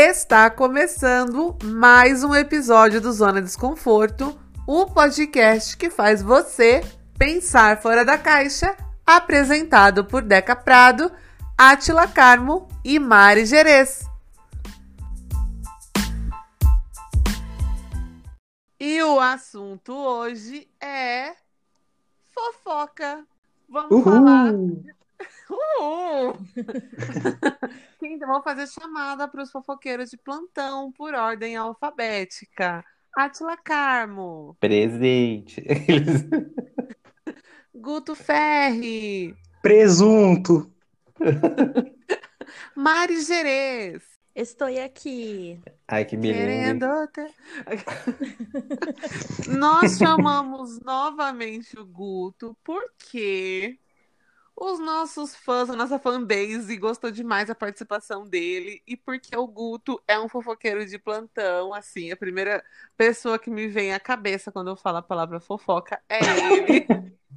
Está começando mais um episódio do Zona Desconforto, o podcast que faz você pensar fora da caixa, apresentado por Deca Prado, Atila Carmo e Mari Gerês. E o assunto hoje é fofoca. Vamos Uhul. falar. Uhul! Então, vamos fazer chamada para os fofoqueiros de plantão por ordem alfabética. Atila Carmo, Presente. Guto Ferri, Presunto. Mari Gerês. Estou aqui. Ai, que beleza. Querendo ter... Nós chamamos novamente o Guto porque os nossos fãs, a nossa fanbase gostou demais da participação dele e porque o Guto é um fofoqueiro de plantão, assim, a primeira pessoa que me vem à cabeça quando eu falo a palavra fofoca é ele.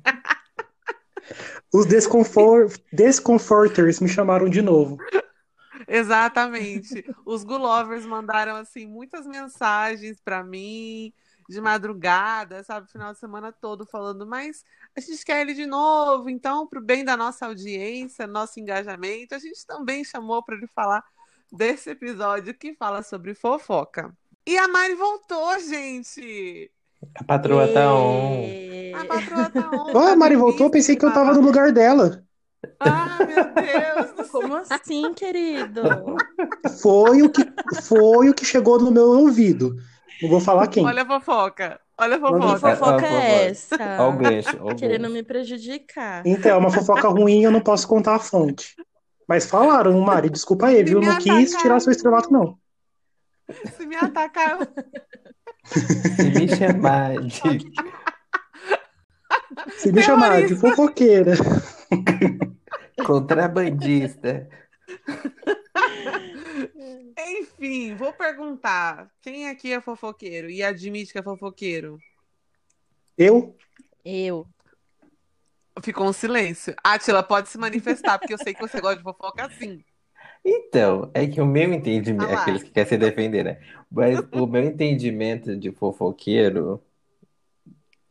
Os desconfor... desconforters me chamaram de novo. Exatamente. Os Gulovers mandaram assim muitas mensagens pra mim de madrugada, sabe, final de semana todo falando, mas a gente quer ele de novo, então pro bem da nossa audiência, nosso engajamento, a gente também chamou para ele falar desse episódio que fala sobre fofoca. E a Mari voltou, gente. A patroa tá on. A patroa tá on. Ah, tá a Mari voltou, eu pensei que eu tava no lugar dela. Ah, meu Deus. Como assim, querido? Foi o que foi o que chegou no meu ouvido. Não vou falar quem. Olha a fofoca. Olha a Manda Que fofoca. fofo- fofoca é essa? Ó o gancho, o Querendo gancho. me prejudicar. Então, é uma fofoca ruim, eu não posso contar a fonte. Mas falaram, Mari, desculpa aí, viu? Não quis atacaram. tirar seu estrelato, não. Se me atacar, eu Se me chamar de. Se me chamar de fofoqueira. Contrabandista. Enfim, vou perguntar: quem aqui é fofoqueiro e admite que é fofoqueiro? Eu? Eu. Ficou um silêncio. Atila, pode se manifestar, porque eu sei que você gosta de fofoca assim. Então, é que o meu entendimento. Ah. Aqueles que querem se defender, né? Mas o meu entendimento de fofoqueiro.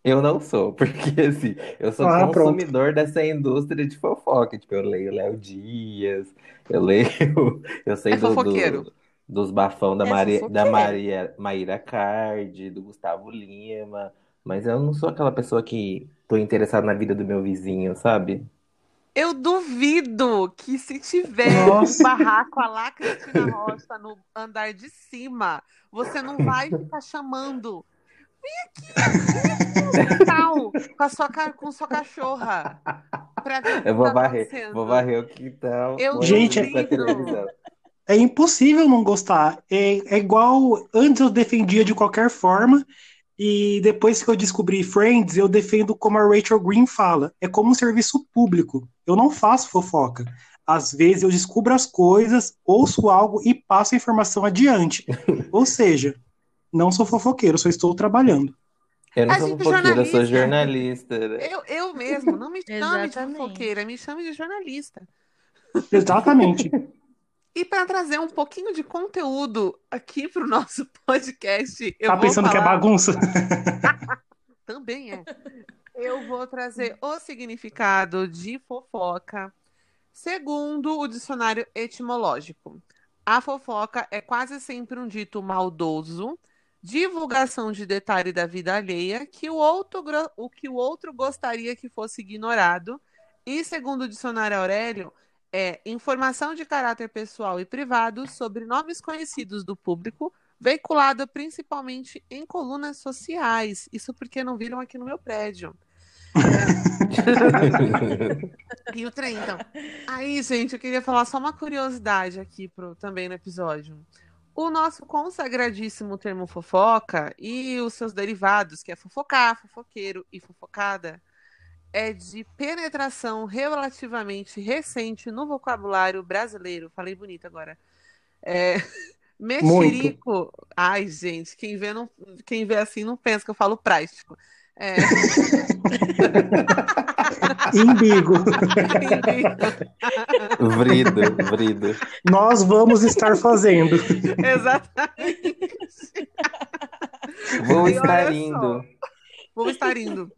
Eu não sou, porque assim, eu sou Ah, pronto. consumidor dessa indústria de fofoca. Tipo, eu leio Léo Dias, eu leio. Eu sei É do, do- fofoqueiro. Dos bafão da Maria, da. Maria, Maíra Cardi, do Gustavo Lima. Mas eu não sou aquela pessoa que tô interessado na vida do meu vizinho, sabe? Eu duvido que se tiver Nossa. um barraco a lá Cristina Rocha no andar de cima, você não vai ficar chamando. Vem aqui, vem aqui no quintal com a sua, com sua cachorra. Pra ver Eu vou tá varrer, acontecendo. vou varrer o quintal, Eu Gente, duvido. É impossível não gostar. É, é igual antes eu defendia de qualquer forma, e depois que eu descobri Friends, eu defendo como a Rachel Green fala. É como um serviço público. Eu não faço fofoca. Às vezes eu descubro as coisas, ouço algo e passo a informação adiante. Ou seja, não sou fofoqueiro, só estou trabalhando. Eu não A sou é fofoqueira, sou jornalista. né? Eu, eu mesmo, não me chame de fofoqueira, me chame de jornalista. Exatamente. E para trazer um pouquinho de conteúdo aqui para o nosso podcast, eu Tá pensando que é falar- bagunça? Também é. Eu vou trazer o significado de fofoca segundo o dicionário etimológico. A fofoca é quase sempre um dito maldoso, divulgação de detalhe da vida alheia que o outro, o que o outro gostaria que fosse ignorado. E segundo o dicionário Aurélio, é informação de caráter pessoal e privado sobre nomes conhecidos do público, veiculada principalmente em colunas sociais. Isso porque não viram aqui no meu prédio. E o trem, então. Aí, gente, eu queria falar só uma curiosidade aqui pro, também no episódio. O nosso consagradíssimo termo fofoca e os seus derivados, que é fofocar, fofoqueiro e fofocada, é de penetração relativamente recente no vocabulário brasileiro. Falei bonito agora. É, mexerico. Ai, gente, quem vê, não, quem vê assim não pensa que eu falo prático. É, Imbigo. Vrido, vrido. Nós vamos estar fazendo. Exatamente. Vou E estar indo. só, Vou estar indo.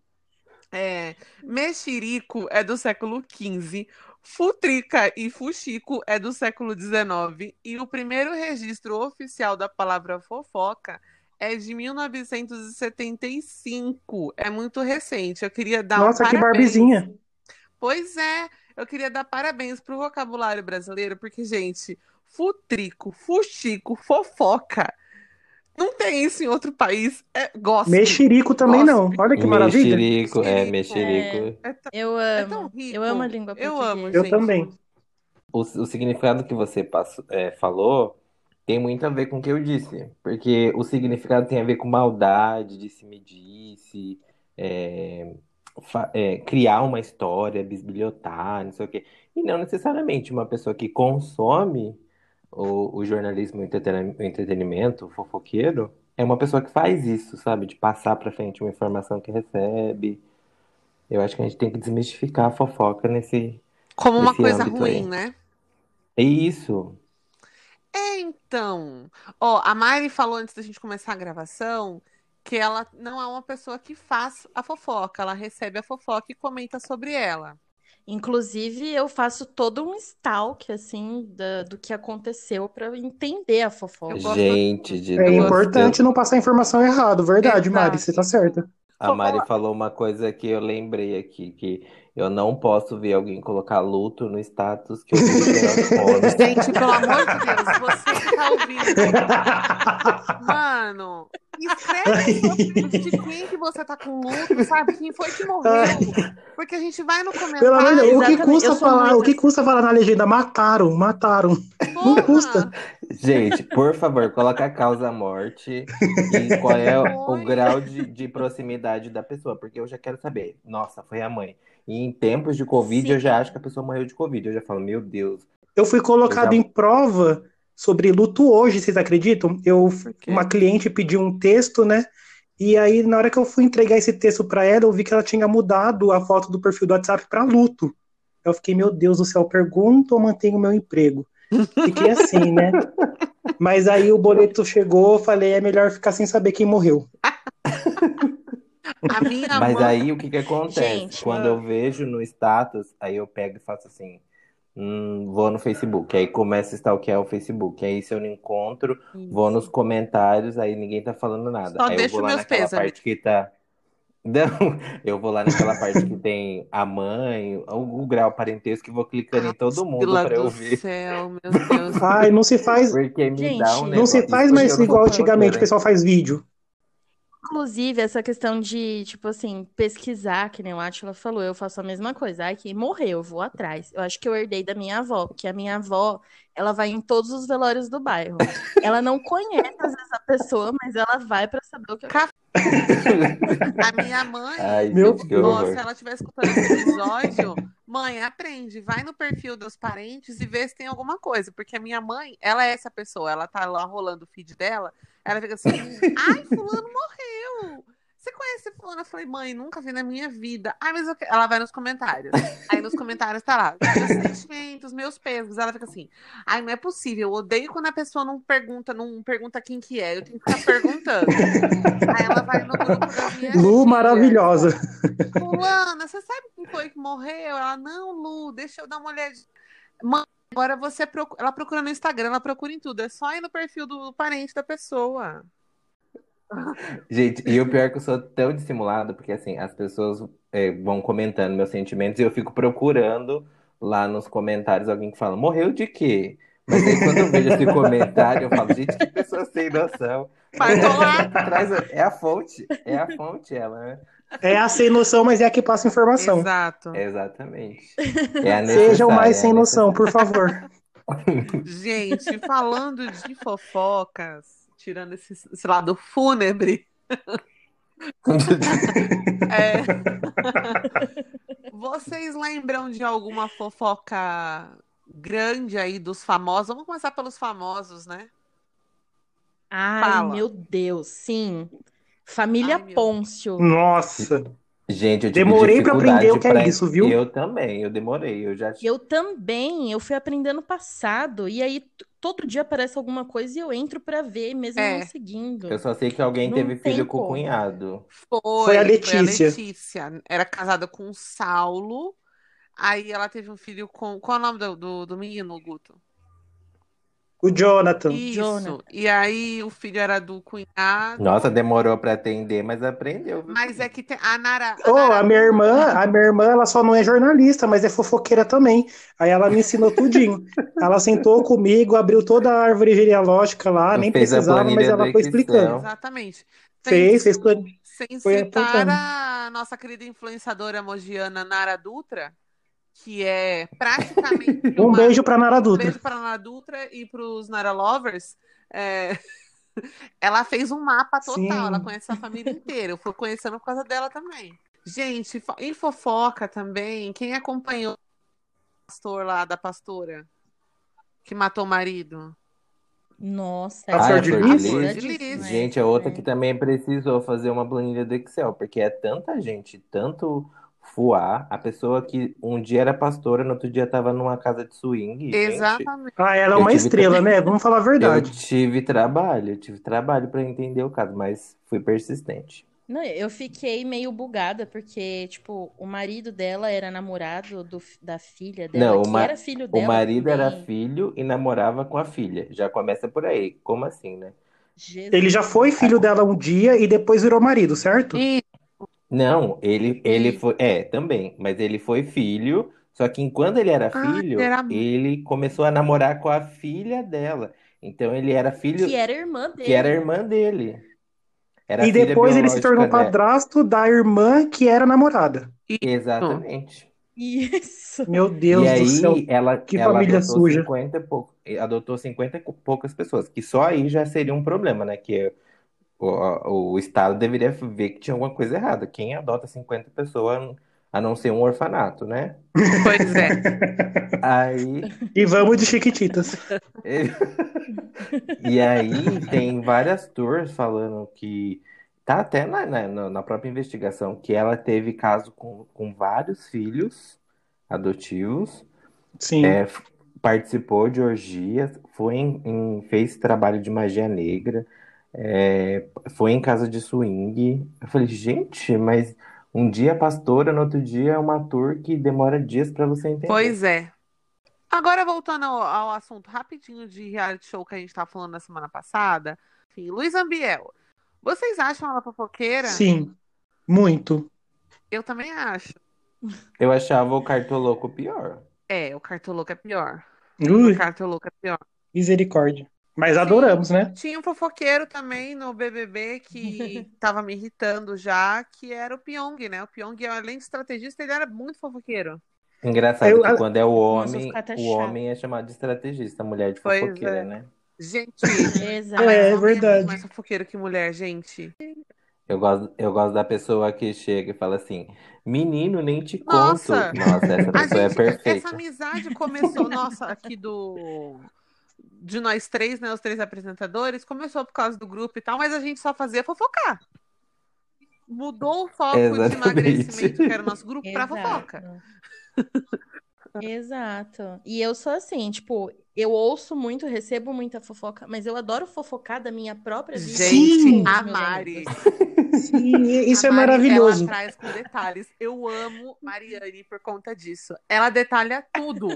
É, mexerico é do século XV, futrica e fuxico é do século XIX e o primeiro registro oficial da palavra fofoca é de 1975. É muito recente. Eu queria dar um Nossa, que parabéns. barbizinha. Pois é, eu queria dar parabéns pro vocabulário brasileiro, porque, gente, futrico, fuxico, fofoca. Não tem isso em outro país. É gosto. Mexerico também não. Olha que maravilha. Mexerico, é, Mexerico. mexerico. É tão, Eu é amo. rico. Eu amo a língua Eu portuguesa. amo, Eu gente. também. O, o significado que você passou, é, falou tem muito a ver com o que eu disse. Porque o significado tem a ver com maldade, disse-me-disse, é, é, criar uma história, bisbilhotar, não sei o quê. E não necessariamente uma pessoa que consome o, o jornalismo, o entretenimento, o fofoqueiro, é uma pessoa que faz isso, sabe? De passar pra frente uma informação que recebe. Eu acho que a gente tem que desmistificar a fofoca nesse, Como uma nesse coisa ruim, aí. né? É isso. É, então. Ó, a Mari falou antes da gente começar a gravação que ela não é uma pessoa que faz a fofoca, ela recebe a fofoca e comenta sobre ela. Inclusive, eu faço todo um stalk, assim, da- do que aconteceu pra entender a fofoca. Gente, de É Deus, importante não passar informação errada, verdade, Mari, Exato. você tá certa. A Mari falou uma coisa que eu lembrei aqui, que eu não posso ver alguém colocar luto no status que eu vi Gente, pelo amor de Deus, você que tá ouvindo. Mano, escreve de quem que você tá com luto, sabe? Quem foi que morreu? Porque a gente vai no Pelo amor de Deus, comentário. o que custa falar? muito O que custa falar na legenda? Mataram, mataram. Não porra, custa. Gente, por favor, coloca a causa morte e qual é o Foi. grau de, de proximidade da pessoa, porque eu já quero saber. Nossa, foi a mãe. E em tempos de Covid, Sim. eu já acho que a pessoa morreu de Covid. Eu já falo, meu Deus. Eu fui colocado Eu já- em prova sobre luto hoje, vocês acreditam? Eu, uma cliente pediu um texto, né? E aí, na hora que eu fui entregar esse texto pra ela, eu vi que ela tinha mudado a foto do perfil do WhatsApp pra luto. Eu fiquei, meu Deus do céu, pergunto ou mantenho o meu emprego? Fiquei assim, né? Mas aí o boleto chegou, eu falei, é melhor ficar sem saber quem morreu. A minha Mas mãe. aí o que que acontece? Gente, Quando eu vejo no status, aí eu pego e faço assim, hum, vou no Facebook, aí começa a stalkear o Facebook. Aí se eu não encontro, vou nos comentários, aí ninguém tá falando nada. Só Aí eu deixa vou lá meus naquela pêsames. parte que tá. Não, eu vou lá naquela parte que tem a mãe, o, o grau parentesco, e vou clicando em todo mundo Pila pra eu ver. céu, meu Deus. Ai, não se faz, Porque me Gente, dá um não se negócio. faz Isso mais eu igual antigamente, o pessoal faz vídeo. Inclusive, essa questão de, tipo assim, pesquisar, que nem o Átila falou, eu faço a mesma coisa. Ai, quem morreu, eu vou atrás. Eu acho que eu herdei da minha avó, porque a minha avó, ela vai em todos os velórios do bairro. Ela não conhece, às vezes, a pessoa, mas ela vai pra saber o que Ca- A minha mãe. Ai, Meu que se ela estiver escutando esse episódio, mãe, aprende, vai no perfil dos parentes e vê se tem alguma coisa. Porque a minha mãe, ela é essa pessoa, ela tá lá rolando o feed dela, ela fica assim, ai, fulano morreu. Você conhece fulano? Eu falei, mãe, nunca vi na minha vida. Ai, mas eu que-" ela vai nos comentários. Aí nos comentários tá lá, meus sentimentos, meus pesos. Ela fica assim, ai, não é possível, eu odeio quando a pessoa não pergunta, não pergunta quem que é, eu tenho que ficar perguntando. Aí ela vai no grupo das minhas Lu maravilhosa. Fulana, você sabe quem foi que morreu? Ela, não, Lu, deixa eu dar uma olhadinha. Mãe, agora você procura. Ela procura no Instagram, ela procura em tudo. É só ir no perfil do parente da pessoa. Gente, e o pior é que eu sou tão dissimulado, porque assim, as pessoas é, vão comentando meus sentimentos e eu fico procurando lá nos comentários alguém que fala, morreu de quê? Mas aí quando eu vejo esse comentário, eu falo, gente, que pessoa sem noção. Traz a- É a fonte, é a fonte, ela, né? É a sem noção, mas é a que passa informação. Exato. Exatamente. É Sejam necessária, mais é sem noção, por favor. Gente, falando de fofocas, tirando esse, esse lado fúnebre, é... vocês lembram de alguma fofoca grande aí dos famosos? Vamos começar pelos famosos, né? Ai, Fala. meu Deus, sim. Família Ai, Pôncio. Nossa. Gente, eu Demorei pra dificuldade aprender o que é pra- isso, viu? Eu também, eu demorei. Eu já Eu também, eu fui aprendendo passado, e aí todo dia aparece alguma coisa e eu entro pra ver, mesmo É. não seguindo. Eu só sei que alguém Não teve filho com o como. cunhado. Foi, Foi a foi Letícia. Letícia. Era casada com o Saulo. Aí ela teve um filho com. Qual é o nome do, do, do menino, Guto? O Jonathan. Isso. Jonathan. E aí o filho era do cunhado. Nossa, demorou pra atender, mas aprendeu. viu? Mas é que tem a Nara. a Oh, Nara- a minha irmã, a minha irmã, ela só não é jornalista, mas é fofoqueira também. Aí ela me ensinou tudinho. Ela sentou comigo, abriu toda a árvore genealógica lá, nem Fez a precisava, mas planilha ela da foi inscrição. explicando. Exatamente. Fez, Sem, fez plan- sem foi citar apontando. a nossa querida influenciadora mogiana Nara Dutra, que é praticamente Um uma- beijo pra Nara Um Dutra. beijo para a Nara Dutra e para os Nara Lovers. É, Ela fez um mapa total, Sim. ela conhece a família inteira. Eu fui conhecendo por causa dela também. Gente, em fofoca também, quem acompanhou o pastor lá da pastora que matou o marido? Nossa, A Ah, é de Lis. Gente, é outra É. que também precisou fazer uma planilha do Excel, porque é tanta gente, tanto fuá, a pessoa que um dia era pastora, no outro dia tava numa casa de swing. gente, Exatamente. Ah, ela é Eu uma estrela, né? Vamos falar a eu verdade. tive trabalho, eu tive trabalho pra entender o caso, mas fui persistente. Não, eu fiquei meio bugada, porque, tipo, o marido dela era namorado do, da filha dela, Não, o que ma- era filho O dela marido era também. filho e namorava com a filha. Já começa por aí. Como assim, né? Jesus. Ele já foi filho dela um dia e depois virou marido, certo? E Não, ele, ele E- foi. É, também. Mas ele foi filho. Só que enquanto ele era Ah, filho, ele era- ele começou a namorar com a filha dela. Então ele era filho. Que era irmã dele. que era irmã dele. Era E filha depois ele se biológica tornou dela. padrasto da irmã que era namorada. Exatamente. Isso. Meu Deus E do aí céu. ela, que ela família adotou suja. 50 e pouco, adotou 50 e poucas pessoas, que só aí já seria um problema, né? Que o, o Estado deveria ver que tinha alguma coisa errada. Quem adota 50 pessoas a não ser um orfanato, né? pois é. Aí E vamos de Chiquititas. E aí tem várias tours falando que tá até na, na, na própria investigação que ela teve caso com, com vários filhos adotivos, Sim. é, participou de orgias, foi em, em- fez trabalho de magia negra, é, foi em casa de swing. Eu falei, gente, mas um dia é pastora, no outro dia é uma tour que demora dias pra você entender. Pois é. Agora, voltando ao, ao assunto rapidinho de reality show que a gente estava falando na semana passada. Enfim, Luiz Ambiel. Vocês acham ela fofoqueira? Sim. Muito. Eu também acho. Eu achava o Cartoloco pior. É, o Cartoloco é pior. Ui, O Cartoloco é pior. misericórdia. Mas adoramos, né? Tinha um fofoqueiro também no BBB que tava me irritando já, que era o Pyong, né? O Pyong, além de estrategista, ele era muito fofoqueiro. Engraçado Eu- que quando é o Nossa, homem, o homem é chamado de estrategista, a mulher de Pois fofoqueira, é. né? Gente, Exato. mas É, homem verdade. muito mais fofoqueiro que mulher, gente. Eu gosto, eu gosto da pessoa que chega e fala assim: Menino, nem te conto. Nossa! Nossa, essa pessoa é gente, perfeita. essa amizade começou, nossa, aqui do de nós três, né, os três apresentadores, começou por causa do grupo e tal, mas a gente só fazia fofocar. Mudou o foco de Exatamente. emagrecimento, que era o nosso grupo, pra Exato. fofoca. Exato. E eu sou assim, tipo, eu ouço muito, recebo muita fofoca, mas eu adoro fofocar da minha própria vida. Gente, a Mari. Sim, isso A é Mari, maravilhoso. Ela traz com detalhes. Eu amo Mariane por conta disso. Ela detalha tudo.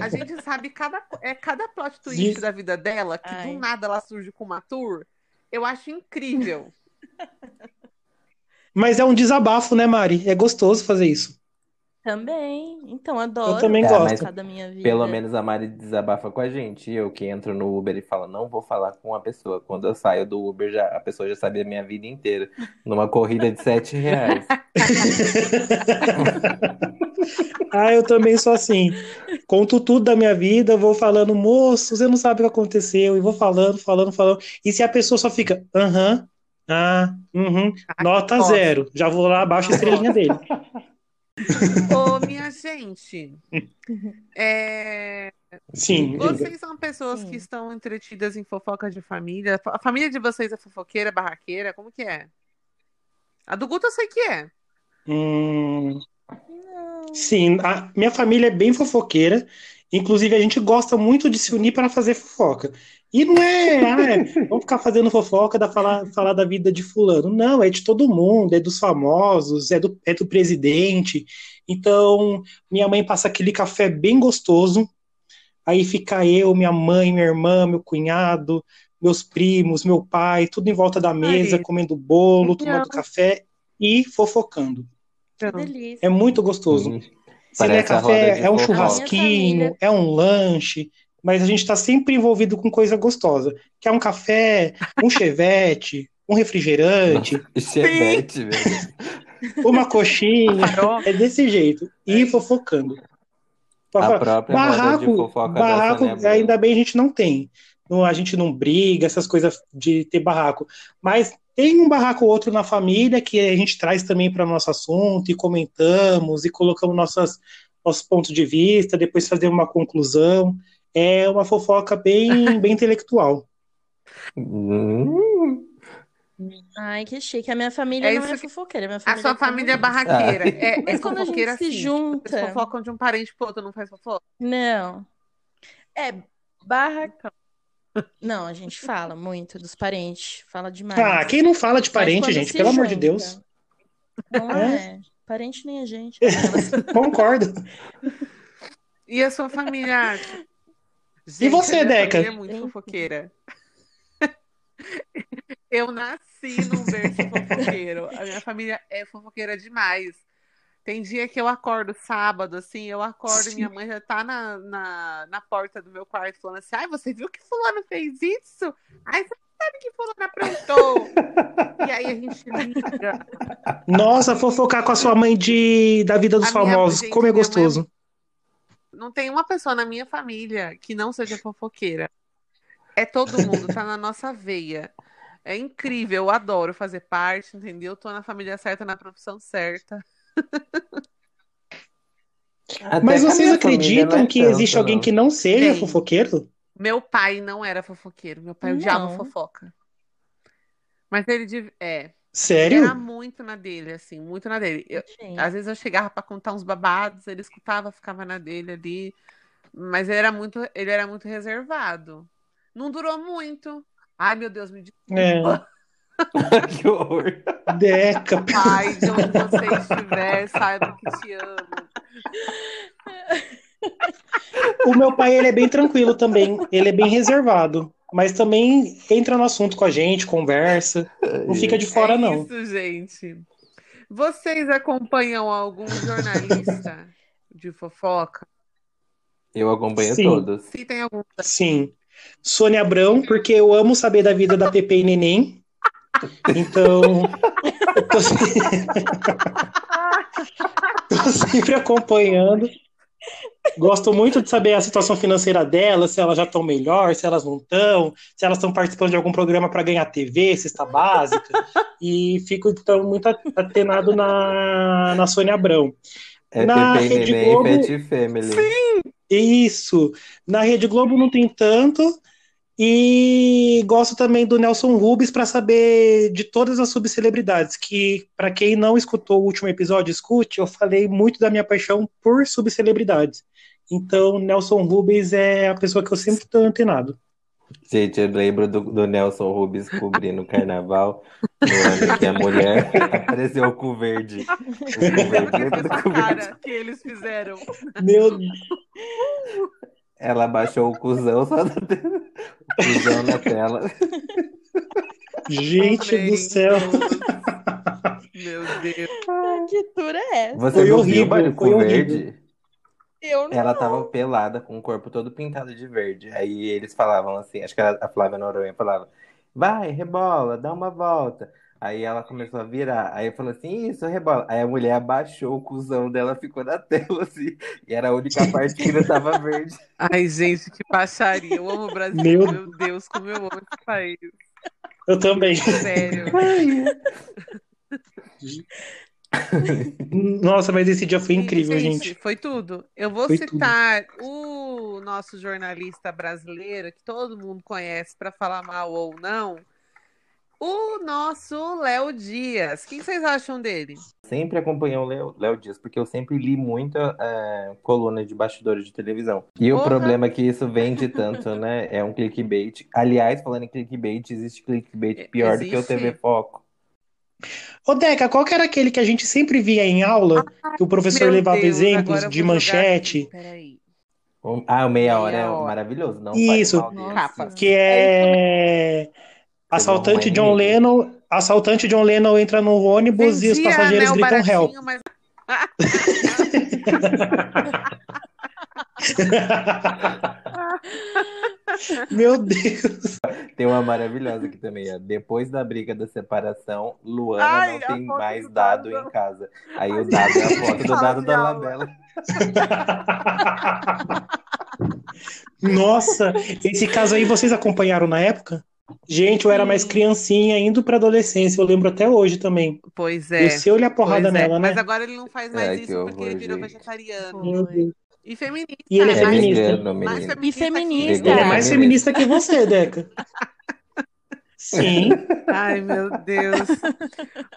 A gente sabe cada, é cada plot twist Sim. da vida dela, que Ai. do nada ela surge com uma tour. Eu acho incrível. Mas é um desabafo, né, Mari? É gostoso fazer isso. Também. Então, adoro também É, gosto. da minha vida. Pelo menos a Mari desabafa com a gente. Eu que entro no Uber e falo, não vou falar com a pessoa. Quando eu saio do Uber, já, a pessoa já sabe a minha vida inteira. Numa corrida de sete reais. Ah, eu também sou assim. Conto tudo da minha vida, vou falando, moço, você não sabe o que aconteceu, e vou falando, falando, falando. E se a pessoa só fica, aham, ah, uhum, nota zero. Já vou lá, abaixo a estrelinha dele. Ô, minha gente, é, Sim, diga. vocês são pessoas Sim. que estão entretidas em fofoca de família? A família de vocês é fofoqueira, barraqueira? Como que é? A do Guto eu sei que é. Hum, Não. sim, a minha família é bem fofoqueira. Inclusive, a gente gosta muito de se unir para fazer fofoca. E não é, ah, é, vamos ficar fazendo fofoca da falar, falar da vida de fulano. Não, é de todo mundo, é dos famosos, é do, é do presidente. Então, minha mãe passa aquele café bem gostoso. Aí fica eu, minha mãe, minha irmã, meu cunhado, meus primos, meu pai, tudo em volta da mesa, Ai. comendo bolo, tomando Não. café e fofocando. Que delícia. É muito gostoso. Hum, Se não é café, é um fofoca. churrasquinho, é um lanche, mas a gente está sempre envolvido com coisa gostosa. Que é um café, um chevette, um refrigerante, Chevette, velho. uma coxinha. É desse jeito. E fofocando. A própria Barraco, barraco, Sônia Abrão. ainda bem a gente não tem. Não, a gente não briga, essas coisas de ter barraco. Mas tem um barraco ou outro na família que a gente traz também para nosso assunto e comentamos e colocamos nossas, nossos pontos de vista, depois fazer uma conclusão. É uma fofoca bem, bem intelectual. Hum, Ai, que chique. A minha família É não isso é que- fofoqueira. Minha A família sua família é barraqueira. É, é Mas quando a gente se assim. junta. Vocês fofocam de um parente pro outro, não faz fofoca? Não. É barracão. Não, a gente fala muito dos parentes. Fala demais. Ah, quem não fala de parente, gente? Pelo amor de junta, Deus. Não É? é. Parente nem a gente. Concordo. E a sua família? E Gente, você, a minha Deca? família é muito fofoqueira. Eu nasci num berço fofoqueiro. A minha família é fofoqueira demais. Tem dia que eu acordo sábado, assim, eu acordo e minha mãe já tá na, na, na porta do meu quarto falando assim: ai, você viu que fulano fez isso? Ai, você sabe que fulano aprontou? e aí a gente liga. Nossa, fofocar com a sua mãe de, da vida dos A minha- famosos, gente, como é é gostoso. Não tem uma pessoa na minha família que não seja fofoqueira. É todo mundo, tá na nossa veia. É incrível, eu adoro fazer parte, entendeu? Tô na família certa, na profissão certa. até Mas vocês acreditam é que tanto, existe alguém não. que não seja Tem. fofoqueiro? Meu pai não era fofoqueiro, meu pai odiava Não. fofoca. Mas ele de- é, ele Sério? era muito na dele, assim, muito na dele. Eu- às vezes eu chegava pra contar uns babados, ele escutava, ficava na dele ali. Mas ele era muito, ele era muito reservado. Não durou muito. Ai, meu Deus, me desculpa. que horror. Deca. Pai, de onde você estiver, saiba que te amo. O meu pai, ele é bem tranquilo também. Ele é bem reservado. Mas também entra no assunto com a gente, conversa. Não fica de fora, é não. isso, gente. Vocês acompanham algum jornalista de fofoca? Eu acompanho Sim. todos. Se tem algum. Sim. Sônia Abrão, porque eu amo saber da vida da Pepe e Neném. Então, eu tô, se- tô sempre acompanhando. Gosto muito de saber a situação financeira delas, se elas já estão melhor, se elas não estão, se elas estão participando de algum programa para ganhar TV, cesta básica. E fico, então, muito atenado na, na Sônia Abrão. É Na Rede Neném Globo- e Pet Family. Isso. Na Rede Globo não tem tanto. E gosto também do Nelson Rubens para saber de todas as subcelebridades. Que, para quem não escutou o último episódio, escute, eu falei muito da minha paixão por subcelebridades. Então, Nelson Rubens é a pessoa que eu sempre estou antenado. Gente, eu lembro do, do Nelson Rubens cobrindo o carnaval, no ano que a mulher apareceu com o verde. O cu verde, lembra do Essa cu verde? cara que eles fizeram. Meu Ela baixou o cuzão só do... o cuzão na tela. gente do céu. Meu Deus. que tour é essa? Você Foi não horrível, viu, foi com horrível. verde? Eu não. Ela tava pelada, com o corpo todo pintado de verde. Aí eles falavam assim, acho que a Flávia Noronha falava, vai, rebola, dá uma volta. Aí ela começou a virar. Aí falou assim, isso, rebola. Aí a mulher abaixou o cuzão dela, ficou na tela assim. E era a única parte que não tava verde. Ai, gente, que baixaria. Eu amo o Brasil. Meu- Meu, Deus, como eu amo esse país. Eu também. Sério. Nossa, mas esse dia foi incrível, gente. Foi tudo. Eu vou Foi citar o nosso jornalista brasileiro, que todo mundo conhece, para falar mal ou não, o nosso Léo Dias. O que vocês acham dele? Sempre acompanhei o Léo, Léo Dias, porque eu sempre li muita é, coluna de bastidores de televisão. E o Porra. problema é que isso vende tanto, né? É um clickbait. Aliás, falando em clickbait, existe clickbait pior do que o Existe. TV Foco. Ô, Deca, qual que era aquele que a gente sempre via em aula, que o professor Meu levava Deus, exemplos agora eu de vou jogar manchete, Peraí. Um- Ah, o Meia Hora Meia é Hora. maravilhoso. Não Isso. mal dele. Capa. que é assaltante Pegou John um Lennon, assaltante John Lennon entra no ônibus e os Vendia, passageiros né, o gritam help. baratinho, mas Meu Deus. Tem uma maravilhosa aqui também, ó. Depois da briga da separação, Luana Ai, não tem mais do dado dado. em casa. Aí o dado é a foto do dado de da. Labela. Nossa, esse caso aí vocês acompanharam na época? Gente, eu era mais criancinha, indo pra adolescência, eu lembro até hoje também. Pois é. Desceu-lhe a porrada é. nela, né? Mas agora ele não faz mais Ai, que isso porque ele horror, virou gente. vegetariano. Meu Deus. E feminista. E ele é né? É Mais- feminista. vegano, mais. E feminista. Ele Vegano é mais feminista. feminista que você, Deca. Sim, Ai, meu Deus.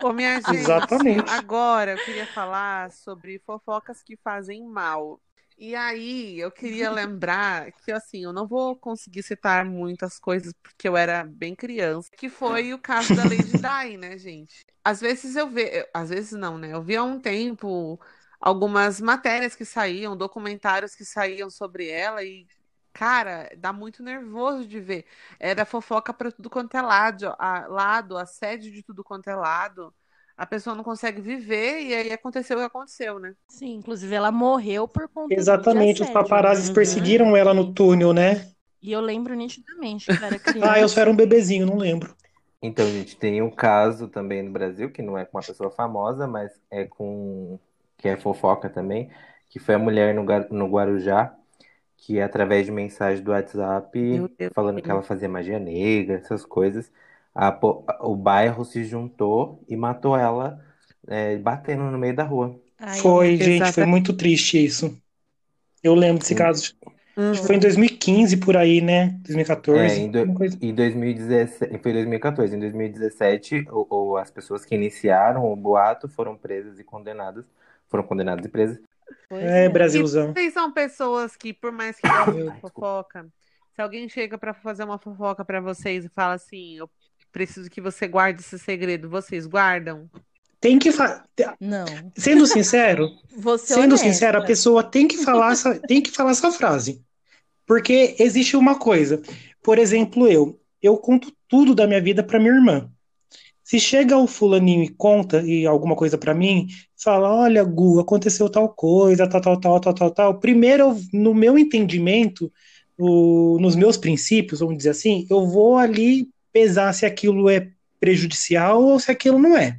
Ô, minha gente, Exatamente. agora eu queria falar sobre fofocas que fazem mal. E aí, eu queria lembrar que, assim, eu não vou conseguir citar muitas coisas porque eu era bem criança, que foi o caso da Lady Di, né, gente? Às vezes eu vejo, às vezes não, né? Eu vi há um tempo algumas matérias que saíam, documentários que saíam sobre ela e, cara, dá muito nervoso de ver. Era fofoca para tudo quanto é lado, a, lado, assédio de tudo quanto é lado. A pessoa não consegue viver e aí aconteceu o que aconteceu, né? Sim, inclusive ela morreu por conta de exatamente. Os paparazzis Uhum. perseguiram ela no túnel, né? E eu lembro nitidamente que era criança. Ah, eu só era um bebezinho, não lembro. Então, gente, tem um caso também no Brasil, que não é com uma pessoa famosa, mas é com. Que é fofoca também, que foi a mulher no, no Guarujá, que através de mensagem do WhatsApp, falando que ela fazia magia negra, essas coisas, a o bairro se juntou e matou ela, é, batendo no meio da rua. Ai, Foi, gente, foi Exatamente. muito triste isso. Eu lembro desse Sim. caso. Uhum. Foi em 2015 por aí, né? 2014. É, em do- Em 2017, foi 2014. Em 2017, o, o- as pessoas que iniciaram o boato foram presas e condenadas. Foram condenadas e presas. Pois É, Brasilzão. Vocês são pessoas que, por mais que gostem de fofoca, se alguém chega pra fazer uma fofoca pra vocês e fala assim, eu preciso que você guarde esse segredo, vocês guardam? Tem que fa... Não. Sendo sincero, Vou ser sendo honesta. sincero, a pessoa tem que falar essa, tem que falar essa frase. Porque existe uma coisa. Por exemplo, eu, eu conto tudo da minha vida pra minha irmã. Se chega o fulaninho e conta e alguma coisa pra mim, fala: "Olha, Gu, aconteceu tal coisa, tal, tal, tal, tal, tal, tal". Primeiro, no meu entendimento, no- nos meus princípios, vamos dizer assim, eu vou ali pesar se aquilo é prejudicial ou se aquilo não é.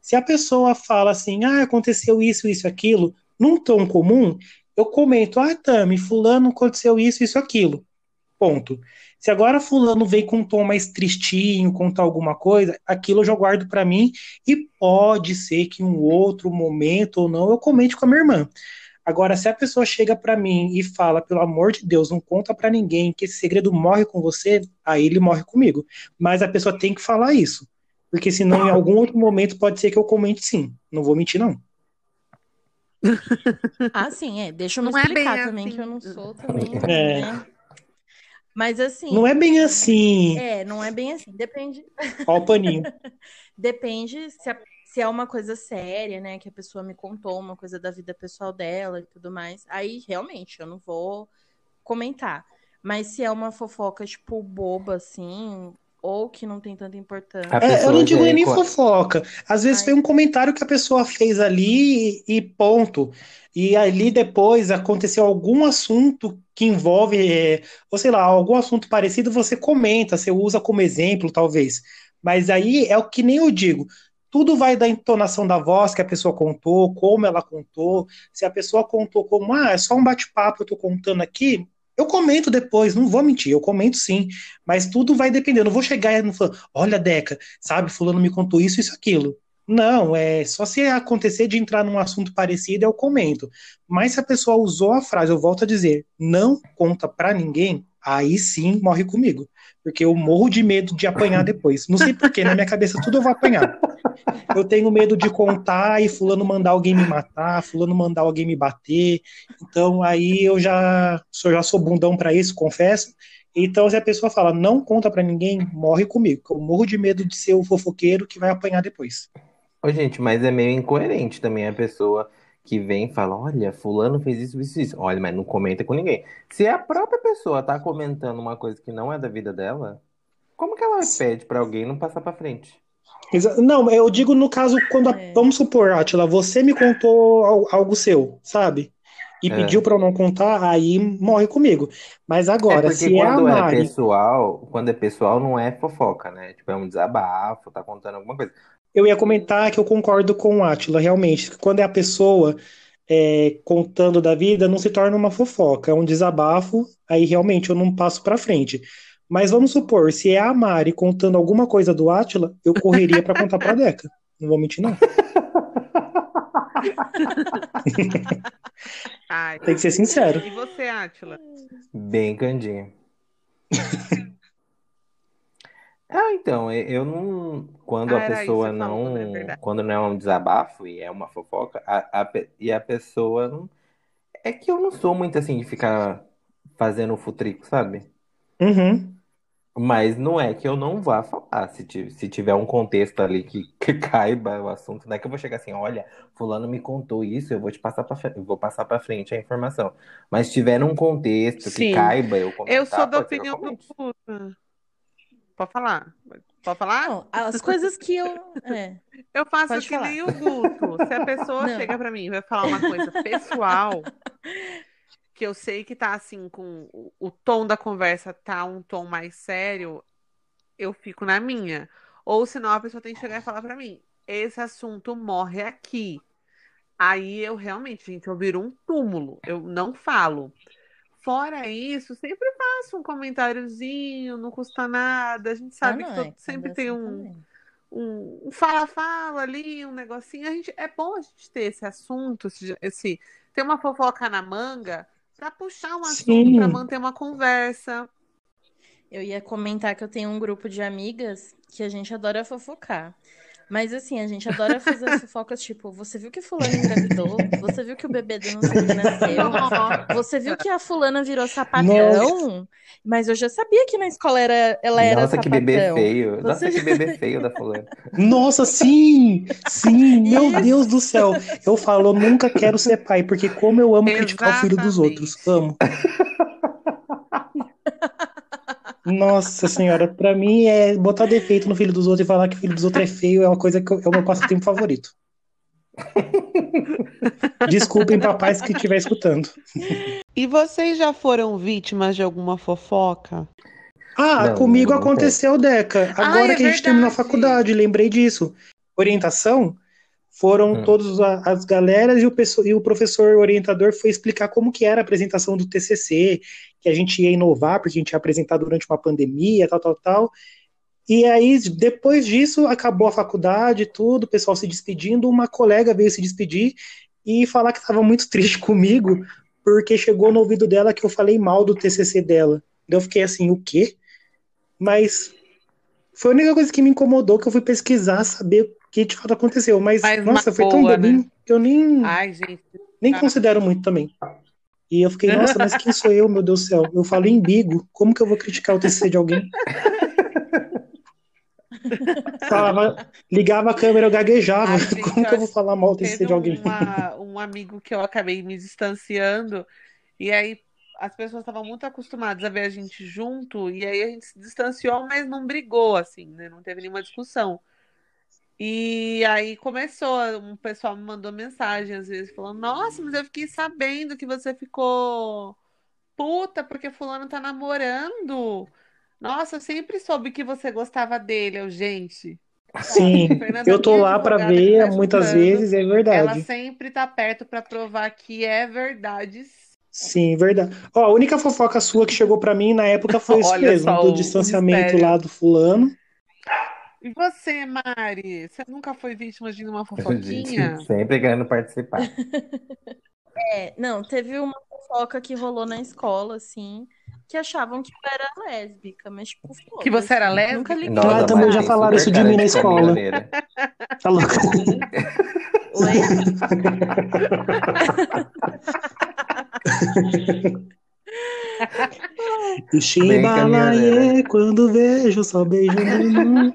Se a pessoa fala assim, ah, aconteceu isso, isso, aquilo, num tom comum, eu comento, ah, Tami, fulano aconteceu isso, isso, aquilo. Ponto. Se agora fulano vem com um tom mais tristinho, contar alguma coisa, aquilo eu já guardo pra mim e pode ser que em um outro momento ou não eu comente com a minha irmã. Agora, se a pessoa chega pra mim e fala, pelo amor de Deus, não conta pra ninguém que esse segredo morre com você, aí ele morre comigo. Mas a pessoa tem que falar isso. Porque senão, em algum outro momento, pode ser que eu comente sim. Não vou mentir, não. Ah, sim, é. Deixa eu me Não é bem explicar também, assim. que eu não sou também, É. né? Mas assim, Não é bem assim. é, não é bem assim. Depende, Ó o paninho. depende se, a- se é uma coisa séria, né? Que a pessoa me contou, uma coisa da vida pessoal dela e tudo mais. Aí, realmente, eu não vou comentar. Mas se é uma fofoca, tipo, boba, assim, ou que não tem tanta importância. É, eu não digo nem fofoca. Às vezes Ai. foi um comentário que a pessoa fez ali e, e ponto. E ali depois aconteceu algum assunto que envolve, é, ou sei lá, algum assunto parecido, você comenta, você usa como exemplo, talvez. Mas aí é o que nem eu digo. Tudo vai da entonação da voz que a pessoa contou, como ela contou. Se a pessoa contou como, ah, é só um bate-papo, eu tô contando aqui, eu comento depois, não vou mentir, eu comento sim. Mas tudo vai depender. Eu não vou chegar e não falar, olha, Deca, sabe, fulano me contou isso, isso, aquilo. Não, é só se acontecer de entrar num assunto parecido, eu comento. Mas se a pessoa usou a frase, eu volto a dizer, não conta pra ninguém, aí sim morre comigo. Porque eu morro de medo de apanhar depois. Não sei porquê, na minha cabeça tudo eu vou apanhar. Eu tenho medo de contar e fulano mandar alguém me matar, fulano mandar alguém me bater. Então aí eu já, eu já sou bundão pra isso, confesso. Então, se a pessoa fala, não conta pra ninguém, morre comigo. Eu morro de medo de ser o fofoqueiro que vai apanhar depois. Ô, gente, mas é meio incoerente também a pessoa que vem e fala: Olha, Fulano fez isso, isso, isso. Olha, mas não comenta com ninguém. Se a própria pessoa tá comentando uma coisa que não é da vida dela, como que ela pede pra alguém não passar pra frente? Exa- Não, eu digo no caso quando, a- É. vamos supor, Atila, você me contou al- algo seu, sabe? E É. pediu pra eu não contar, aí morre comigo. Mas É agora, porque se é a quando é Mari, pessoal, quando é pessoal, não é fofoca, né? Tipo, é um desabafo, tá contando alguma coisa. Eu ia comentar que eu concordo com o Atila, realmente. que Quando é a pessoa é, contando da vida, não se torna uma fofoca, é um desabafo, aí realmente eu não passo pra frente. Mas vamos supor, se é a Mari contando alguma coisa do Atila, eu correria pra contar pra Deca. Não vou mentir, não. Ai. Tem que ser sincero. E você, Átila? Bem candinho. Ah, então, e- eu não. Quando Ah, a era isso, pessoa você falou, não. Verdade. Quando não é um desabafo e é uma fofoca, a, a pe- e a pessoa não. É que eu não sou muito assim de ficar fazendo futrico, sabe? Uhum. Mas não é que eu não vá falar. Se, ti- se tiver um contexto ali que, que caiba o assunto, não é que eu vou chegar assim, olha, fulano me contou isso, eu vou te passar para eu vou passar para frente a informação. Mas se tiver num contexto que Sim. caiba eu Eu comentar, sou da pode ser que eu opinião do comente. puta. Pode falar? Pode falar? Não, as coisas que eu. É. Eu faço Pode que falar. nem o Guto. Se a pessoa Não. chega pra mim e vai falar uma coisa pessoal, que eu sei que tá assim, com o, o tom da conversa tá um tom mais sério, eu fico na minha. Ou senão a pessoa tem que chegar e falar pra mim, esse assunto morre aqui. Aí eu realmente, gente, eu viro um túmulo. Eu não falo. Fora isso, sempre faço um comentáriozinho, não custa nada. A gente sabe Ah, que todo- é, sempre é tem assim um um fala-fala ali, um negocinho. A gente, é bom a gente ter esse assunto, esse, esse- ter uma fofoca na manga para puxar um assunto, para manter uma conversa. Eu ia comentar que eu tenho um grupo de amigas que a gente adora fofocar. Mas assim, a gente adora fazer as fofocas tipo, você viu que fulano engravidou? Você viu que o bebê do não sei nasceu? Você viu que a fulana virou sapatão? Mas eu já sabia que na escola era, ela era Nossa, que bebê sapatão. feio. Nossa, Você que bebê feio da fulana. Nossa, sim! Sim, meu Isso. Deus do céu. Eu falo, eu nunca quero ser pai, porque como eu amo criticar o filho dos outros. Amo. Nossa senhora, pra mim é botar defeito no filho dos outros e falar que o filho dos outros é feio é uma coisa que eu- é o meu passatempo favorito. Desculpem, papais que estiver escutando. E vocês já foram vítimas de alguma fofoca? Ah, Não, comigo não aconteceu, Deca. Agora é que a gente terminou a verdade. faculdade, lembrei disso. Orientação foram Hum. todas as galeras e o, e o professor orientador foi explicar como que era a apresentação do TCC, que a gente ia inovar, porque a gente ia apresentar durante uma pandemia, tal, tal, tal. E aí, depois disso, acabou a faculdade, tudo, o pessoal se despedindo. Uma colega veio se despedir e falar que estava muito triste comigo, porque chegou no ouvido dela que eu falei mal do TCC dela. Eu fiquei assim, o quê? Mas foi a única coisa que me incomodou, que eu fui pesquisar, saber que de fato aconteceu. Mas, Mas nossa, foi tão magoa, bobinho né? que eu nem, Ai, gente. nem cara. considero muito também. E eu fiquei, nossa, mas quem sou eu, meu Deus do céu? Eu falo em bigo, como que eu vou criticar o TCC de alguém? Falava, ligava a câmera, eu gaguejava. Ai, gente, como que eu vou falar mal do TCC de alguém? uma- um amigo que eu acabei me distanciando, e aí as pessoas estavam muito acostumadas a ver a gente junto, e aí a gente se distanciou, mas não brigou, assim, né? Não teve nenhuma discussão. E aí começou, um pessoal me mandou mensagem às vezes, falando: Nossa, mas eu fiquei sabendo que você ficou puta porque fulano tá namorando. Nossa, eu sempre soube que você gostava dele, eu, gente. Sim, Fernanda, eu tô lá que ver tá muitas vezes, é Ela verdade. sempre tá perto pra provar que é verdade. Sim, verdade. Ó, a única fofoca sua que chegou pra mim na época foi isso mesmo, do distanciamento mistério. lá do fulano. E você, Mari? Você nunca foi vítima de uma fofoquinha? Sempre querendo participar. É, não, teve uma fofoca que rolou na escola, assim, que achavam que eu era lésbica, mas tipo, Que você era lésbica? Nunca liguei. Nossa, Nossa, também já falaram isso de mim na escola. Tá louco? Oi? E caminhoneira. quando vejo só beijo no.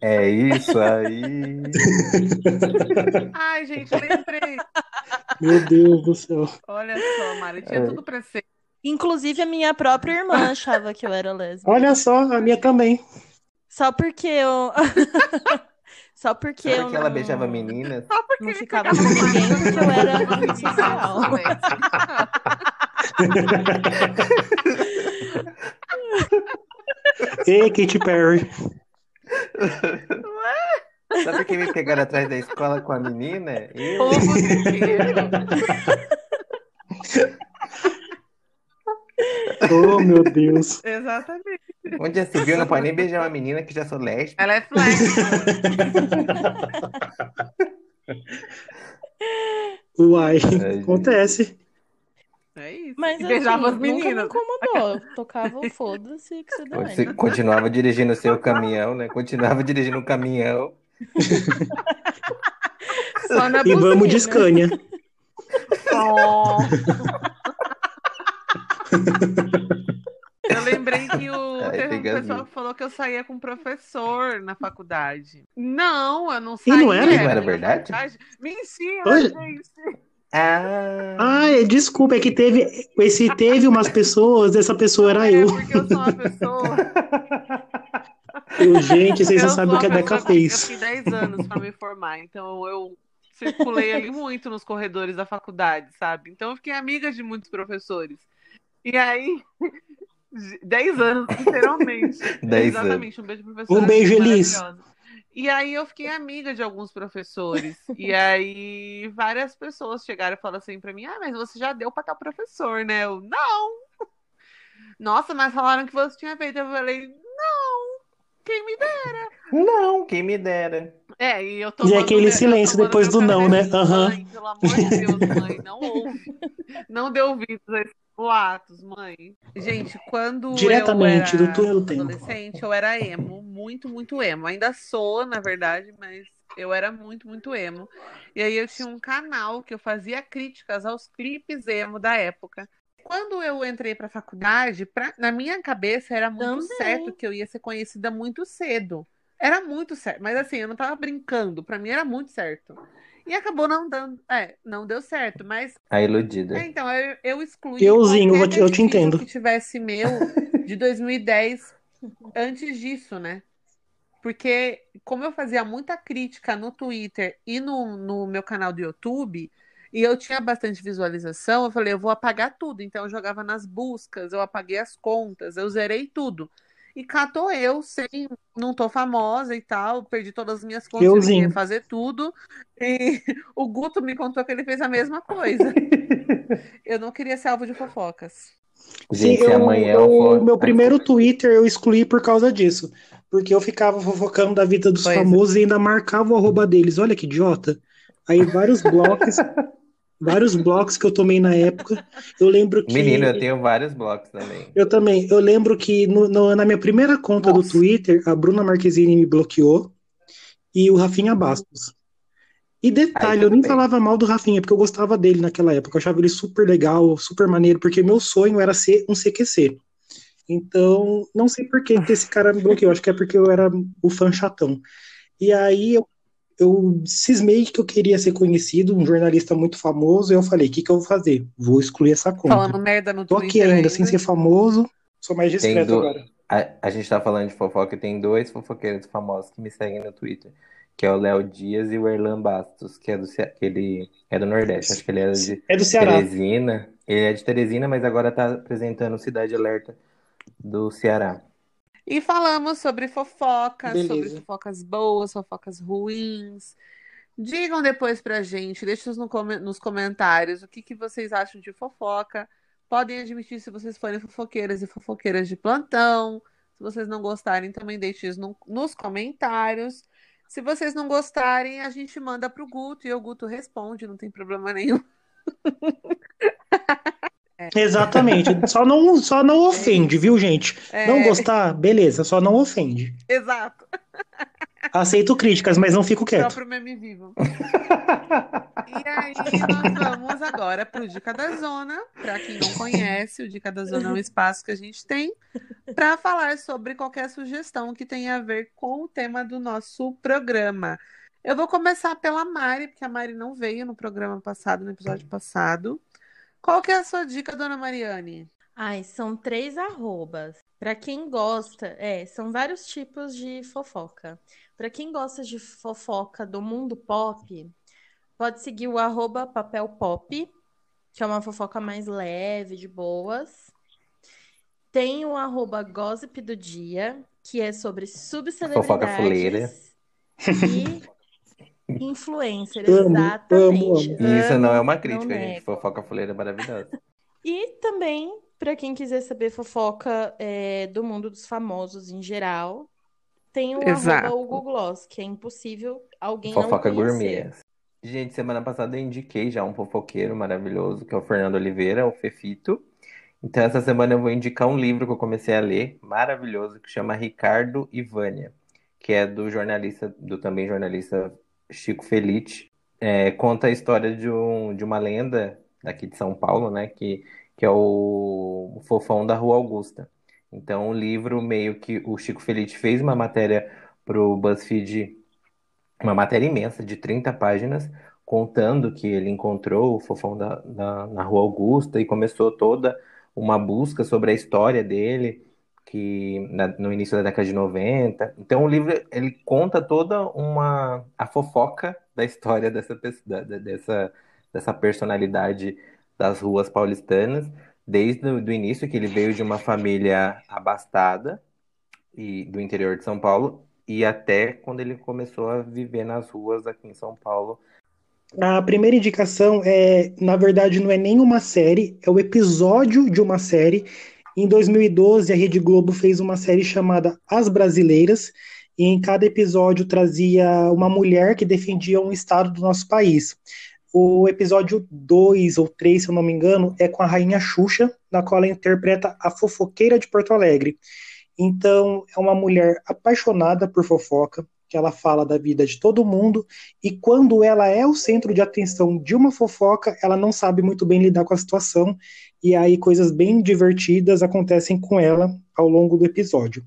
É isso aí. Ai, gente, lembrei. Meu Deus do céu. Olha só, Mari, tinha É. tudo pra ser. Inclusive, a minha própria irmã achava que eu era lésbica. Olha só, a minha também. Só porque eu. Só porque Sabe eu que ela não, beijava meninas? não ficava com ninguém porque eu era bissexual. Ei, Katy Perry. Sabe quem me pegaram atrás da escola com a menina? Eu. Inteiro. Oh, meu Deus. Exatamente. Onde já se viu, não pode nem beijar uma menina que já sou lésbica. Ela é flex. Uai, acontece. É isso. Mas E assim, beijava as nunca me meninas. incomodou. Eu tocava o foda-se que você deu Você continuava dirigindo o seu caminhão, né? Continuava dirigindo o caminhão. Só na E vamos de. Scania. Oh. Eu lembrei que o, Ai, um pessoal que falou que eu saía com um professor na faculdade. Não, eu não E não saía. era? Não era verdade? Mentira, Olha. gente. Ah, Ah, é, desculpa, é que teve. Esse teve umas pessoas, essa pessoa era É eu. porque eu sou uma pessoa. Eu, gente, vocês eu não sabem o que a sou uma Deca que- Eu fez. fiquei 10 anos para me formar, então eu circulei ali muito nos corredores da faculdade, sabe? Então eu fiquei amiga de muitos professores. E aí, 10 anos, literalmente. 10 Exatamente, um beijo, professora. Um beijo, Elis. E aí eu fiquei amiga de alguns professores. E aí várias pessoas chegaram e falaram assim pra mim: Ah, mas você já deu pra tal professor, né? Eu, não! Nossa, mas falaram que você tinha feito. Eu falei, não! Quem me dera. não, quem me dera. É, e eu E tomando aquele silêncio depois do não, né? Aham. Mãe, pelo amor de Deus, mãe, não ouve. Não dê ouvidos a esses boatos, mãe. Gente, quando Diretamente, eu era do túnel do tempo. adolescente, eu era emo, muito, muito emo. Ainda sou, na verdade, mas eu era muito, muito emo. E aí eu tinha um canal que eu fazia críticas aos clipes emo da época. Quando eu entrei para a faculdade, pra- na minha cabeça era muito Também. certo que eu ia ser conhecida muito cedo. Era muito certo, mas assim, eu não tava brincando, para mim era muito certo. E acabou não dando, é, não deu certo, mas A iludida. é, então eu, eu excluí Euzinho, vou te- eu te entendo. que tivesse meu de 2010 antes disso, né? Porque como eu fazia muita crítica no Twitter e no, no meu canal do YouTube, e eu tinha bastante visualização, eu falei, eu vou apagar tudo. Então eu jogava nas buscas, eu apaguei as contas, eu zerei tudo. E catou eu, sem, não tô famosa e tal, perdi todas as minhas contas, Euzinho. queria fazer tudo. E o Guto me contou que ele fez a mesma coisa. Eu não queria ser alvo de fofocas. Gente, Sim, eu- amanhã eu- eu for. meu primeiro Twitter eu excluí por causa disso. Porque eu ficava fofocando da vida dos Pois é. famosos e ainda marcava o arroba deles. Olha que idiota. Aí vários blocos, vários blocos que eu tomei na época. Eu lembro que. Menino, eu tenho vários blocos também. Eu também. Eu lembro que no- no- na minha primeira conta do Nossa. Twitter, a Bruna Marquezine me bloqueou e o Rafinha Bastos. E detalhe, Aí eu nem bem. falava mal do Rafinha, porque eu gostava dele naquela época. Eu achava ele super legal, super maneiro, porque meu sonho era ser um CQC. Então, não sei por que que esse cara me bloqueou. Acho que é porque eu era o fã chatão. E aí eu, eu cismei que eu queria ser conhecido, um jornalista muito famoso, e eu falei, o que que eu vou fazer? Vou excluir essa conta. Falando merda no Tô aqui ainda, sem ser famoso, sou mais discreto do- agora. A, a gente tá falando de fofoca e tem dois fofoqueiros famosos que me seguem no Twitter, que é o Léo Dias e o Erlan Bastos, que é do, Ce- ele é do Nordeste, acho que ele é de É do Ceará. Teresina. Ele é de Teresina, mas agora tá apresentando Cidade Alerta do Ceará. E falamos sobre fofocas, Beleza. sobre fofocas boas, fofocas ruins. Digam depois pra gente, deixem nos, no come- nos comentários o que, que vocês acham de fofoca. Podem admitir se vocês forem fofoqueiras e fofoqueiras de plantão. Se vocês não gostarem, também deixem isso no- nos comentários. Se vocês não gostarem, a gente manda pro Guto e o Guto responde, não tem problema nenhum. Exatamente. Só não, só não ofende, viu, gente? É, Não gostar, beleza, só não ofende. Exato. Aceito críticas, mas não fico quieto. Próprio meme vivo. E aí, nós vamos agora pro Dica da Zona. Para quem não conhece, o Dica da Zona é um espaço que a gente tem para falar sobre qualquer sugestão que tenha a ver com o tema do nosso programa. Eu vou começar pela Mari, porque a Mari não veio no programa passado, no episódio passado. Qual que é a sua dica, dona Mariane? Ai, são três arrobas. Pra quem gosta, é, são vários tipos de fofoca. Pra quem gosta de fofoca do mundo pop, pode seguir o arroba papel pop, que é uma fofoca mais leve, de boas. Tem o arroba gossip do dia, que é sobre Fofoca fuleira. subcelebridades e influencer, Amo, exatamente. amo, E isso não é uma não crítica, gente. nego. Fofoca fuleira é maravilhosa. E também, para quem quiser saber fofoca é, do mundo dos famosos em geral, tem o Exato. arroba Hugo Gloss, que é impossível alguém não Fofoca conhecer. gourmet. Gente, semana passada eu indiquei já um fofoqueiro maravilhoso, que é o Fernando Oliveira, o Fefito. Então, essa semana eu vou indicar um livro que eu comecei a ler, maravilhoso, que chama Ricardo e Vânia, que é do jornalista, do também jornalista Chico Felice. É, conta a história de, um, de uma lenda daqui de São Paulo, né, que, que é o, o fofão da Rua Augusta. Então, o livro meio que o Chico Felice fez uma matéria pro BuzzFeed uma matéria imensa de 30 páginas, contando que ele encontrou o fofão da, da- na Rua Augusta e começou toda uma busca sobre a história dele, que na- no início da década de 90. Então o livro ele conta toda uma a fofoca da história dessa dessa, dessa personalidade das ruas paulistanas, desde o início que ele veio de uma família abastada e do interior de São Paulo e até quando ele começou a viver nas ruas aqui em São Paulo. A primeira indicação é, na verdade, não é nem uma série, é o episódio de uma série. Em 2012, a Rede Globo fez uma série chamada As Brasileiras, e em cada episódio trazia uma mulher que defendia um estado do nosso país. O episódio 2 ou 3, se eu não me engano, é com a Rainha Xuxa, na qual ela interpreta a fofoqueira de Porto Alegre. Então, é uma mulher apaixonada por fofoca, que ela fala da vida de todo mundo, e quando ela é o centro de atenção de uma fofoca, ela não sabe muito bem lidar com a situação, e aí coisas bem divertidas acontecem com ela ao longo do episódio.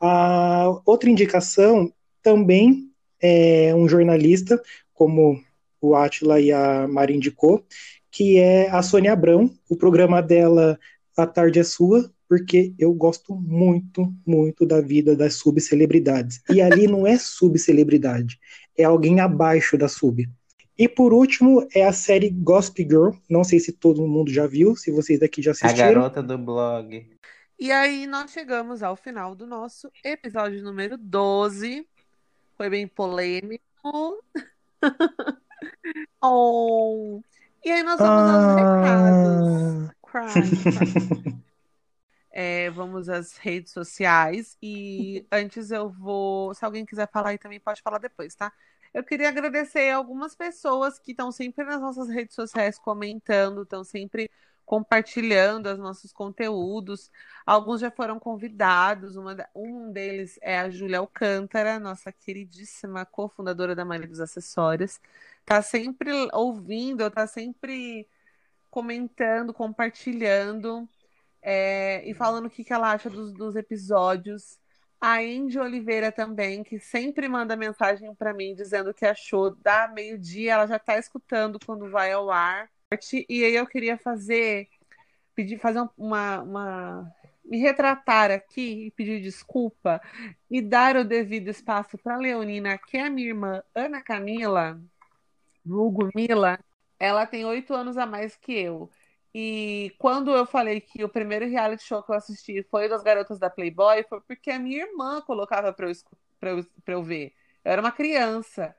A outra indicação também é um jornalista, como o Atila e a Mari indicou, que é a Sônia Abrão. O programa dela, A Tarde é Sua, porque eu gosto muito, muito da vida das subcelebridades. E ali não é subcelebridade, é alguém abaixo da sub. E por último é a série Gossip Girl. Não sei se todo mundo já viu, se vocês daqui já A assistiram. garota do blog. E aí nós chegamos ao final do nosso episódio número 12. Foi bem polêmico. oh. E aí nós vamos aos recados. Ah, Cry, cry. É, vamos às redes sociais e antes eu vou, se alguém quiser falar aí também pode falar depois, tá? Eu queria agradecer algumas pessoas que estão sempre nas nossas redes sociais comentando, estão sempre compartilhando os nossos conteúdos. Alguns já foram convidados, uma um deles é a Júlia Alcântara, nossa queridíssima cofundadora da Maria dos Acessórios. Tá sempre ouvindo, tá sempre comentando, compartilhando. É, e falando o que, que ela acha dos, dos episódios. A Andy Oliveira também, que sempre manda mensagem para mim dizendo que achou da meio-dia. Ela já está escutando quando vai ao ar. E aí eu queria fazer, pedir, fazer uma, uma, me retratar aqui e pedir desculpa e dar o devido espaço para Leonina, que é a minha irmã Ana Camila, vulgo Mila. Ela tem oito anos a mais que eu. E quando eu falei que o primeiro reality show que eu assisti foi o das garotas da Playboy, foi porque a minha irmã colocava pra eu, pra eu, pra eu ver. Eu era uma criança.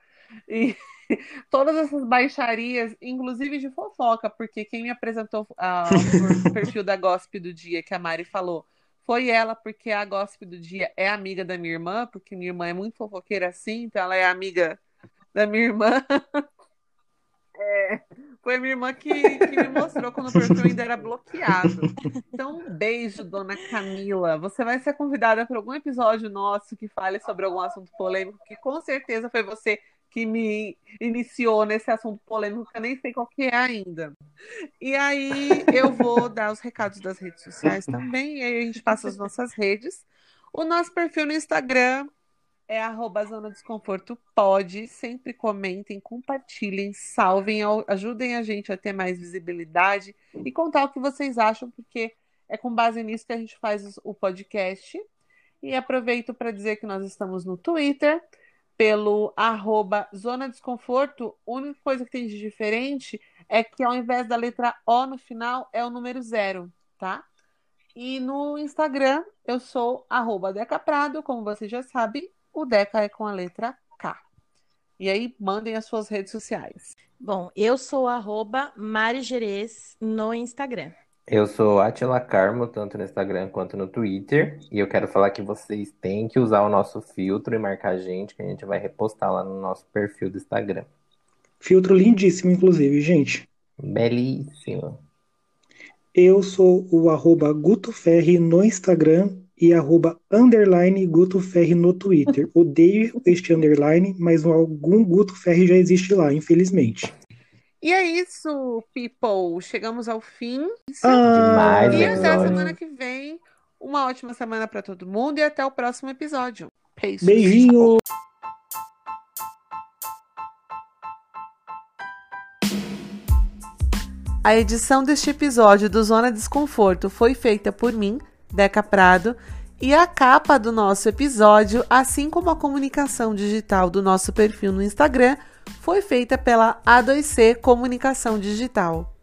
E todas essas baixarias, inclusive de fofoca, porque quem me apresentou ao perfil da Gossip do dia, que a Mari falou, foi ela, porque a gossip do dia é amiga da minha irmã, porque minha irmã é muito fofoqueira assim, então ela é amiga da minha irmã. É, foi minha irmã que, que me mostrou quando o perfil ainda era bloqueado. Então, um beijo, dona Camila. Você vai ser convidada para algum episódio nosso que fale sobre algum assunto polêmico, que com certeza foi você que me iniciou nesse assunto polêmico, que eu nem sei qual que é ainda. E aí eu vou dar os recados das redes sociais também, e aí a gente passa as nossas redes. O nosso perfil no Instagram é arroba Zona Desconforto Pode. Sempre comentem, compartilhem, salvem, ajudem a gente a ter mais visibilidade e contar o que vocês acham, porque é com base nisso que a gente faz o podcast. E aproveito para dizer que nós estamos no Twitter, pelo arroba Zona Desconforto. A única coisa que tem de diferente é que ao invés da letra O no final, é o número zero, tá? E no Instagram, eu sou arroba Deca Prado, como vocês já sabem, o Deca é com a letra K. E aí, mandem as suas redes sociais. Bom, eu sou arroba Mari Gerês no Instagram. Eu sou Atila Carmo, tanto no Instagram quanto no Twitter. E eu quero falar que vocês têm que usar o nosso filtro e marcar a gente, que a gente vai repostar lá no nosso perfil do Instagram. Filtro lindíssimo, inclusive, gente. Belíssimo. Eu sou o arroba Guto Ferri no Instagram e arroba underline Guto Ferri no Twitter. Odeio este underline, mas algum Guto Ferri já existe lá, infelizmente. E é isso, people. Chegamos ao fim. Ah, e até a semana que vem. Uma ótima semana para todo mundo e até o próximo episódio. Beijos. Beijinho. A edição deste episódio do Zona Desconforto foi feita por mim, Deca Prado, e a capa do nosso episódio, assim como a comunicação digital do nosso perfil no Instagram, foi feita pela A2C Comunicação Digital.